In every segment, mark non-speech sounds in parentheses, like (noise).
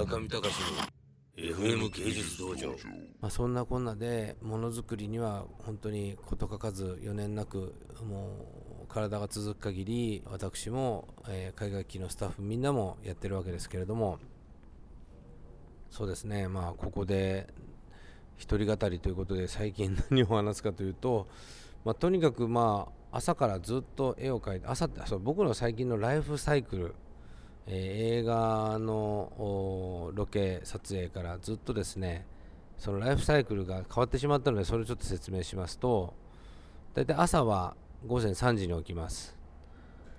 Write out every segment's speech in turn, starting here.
村上隆の FM 芸術道場。まあ、そんなこんなでものづくりには本当に事欠かず余念なくもう体が続く限り私も、えー、海外機のスタッフみんなもやってるわけですけれども。そうですね。まあここで一人語りということで最近 (laughs) 何を話すかというと、まあ、とにかくまあ朝からずっと絵を描いて朝ってそう僕の最近のライフサイクルえー、映画のロケ撮影からずっとですねそのライフサイクルが変わってしまったのでそれをちょっと説明しますと大体朝は午前3時に起きます。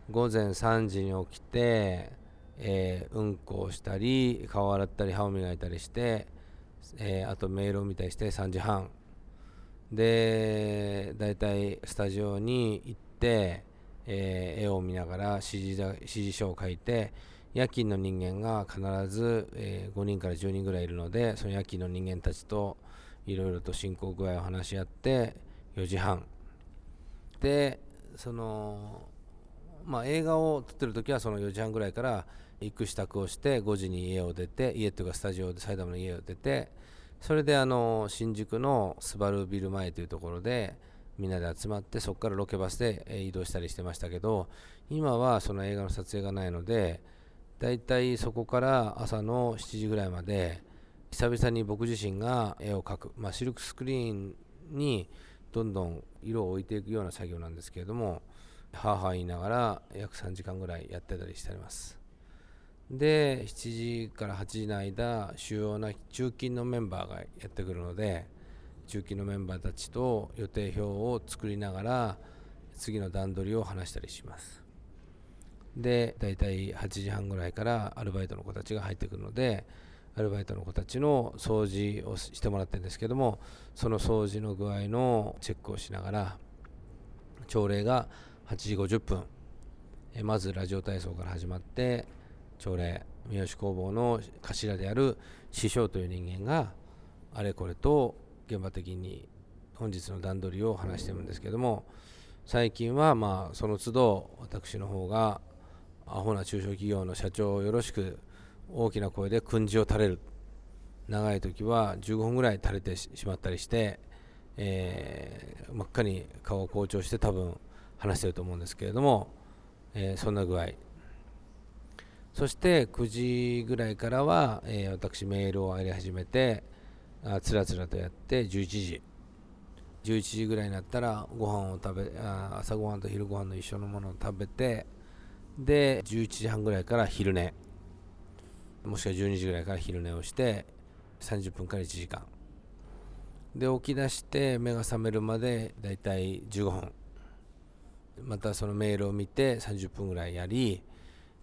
午前3時に起きて、えー、うんこをしたり顔洗ったり歯を磨いたりして、えー、あとメールを見たりして3時半。で大体スタジオに行って、えー、絵を見ながら指示指示書を書いて夜勤の人間が必ず、えー、5人から10人ぐらいいるのでその夜勤の人間たちといろいろと進行具合を話し合って4時半。でそのまあ映画を撮ってる時はその4時半ぐらいから行く支度をして5時に家を出て家っていうかスタジオで埼玉の家を出てそれであの新宿のスバルビル前というところでみんなで集まってそこからロケバスで移動したりしてましたけど今はその映画の撮影がないのでだいたいそこから朝の7時ぐらいまで久々に僕自身が絵を描く、まあ、シルクスクリーンにどんどん色を置いていくような作業なんですけれどもはは言いながら約3時間ぐらいやってたりしております。で7時から8時の間主要な中勤のメンバーがやってくるので中勤のメンバーたちと予定表を作りながら次の段取りを話したりします。で大体8時半ぐらいからアルバイトの子たちが入ってくるのでアルバイトの子たちの掃除をしてもらってるんですけどもその掃除の具合のチェックをしながら朝礼が8時50分。えまずラジオ体操から始まって朝礼三好工房の頭である師匠という人間があれこれと現場的に本日の段取りを話してるんですけども最近はまあその都度私の方がアホな中小企業の社長をよろしく大きな声で訓示を垂れる。長い時は15分ぐらい垂れてしまったりして、えー、真っ赤に顔を好調して多分話してると思うんですけれども、えー、そんな具合。そして9時ぐらいからは、えー、私メールをやり始めてあつらつらとやって11時。11時ぐらいになったらご飯を食べあ朝ごはんと昼ご飯の一緒のものを食べてで11時半ぐらいから昼寝。もしくは12時ぐらいから昼寝をして30分から1時間。で起き出して目が覚めるまでだいたい15分。またそのメールを見て30分ぐらいやり、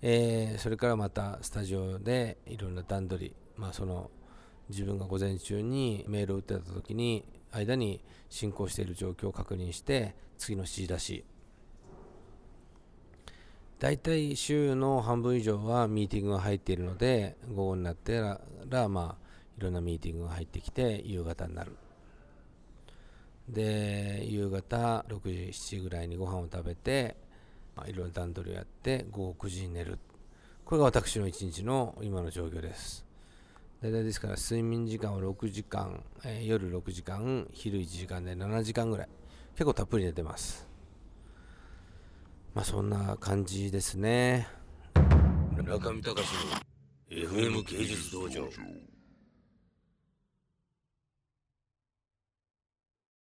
えー、それからまたスタジオでいろんな段取り、まあ、その自分が午前中にメールを打ってた時に間に進行している状況を確認して次の指示出し。大体週の半分以上はミーティングが入っているので午後になってらまあいろんなミーティングが入ってきて夕方になる。で夕方6時7時ぐらいにご飯を食べて、まあ、いろんな段取りをやって午後9時に寝る。これが私の一日の今の状況です。大体ですから睡眠時間は6時間、えー、夜6時間昼1時間で7時間ぐらい。結構たっぷり寝てます。まあそんな感じですね。中見隆の FM 芸術道場。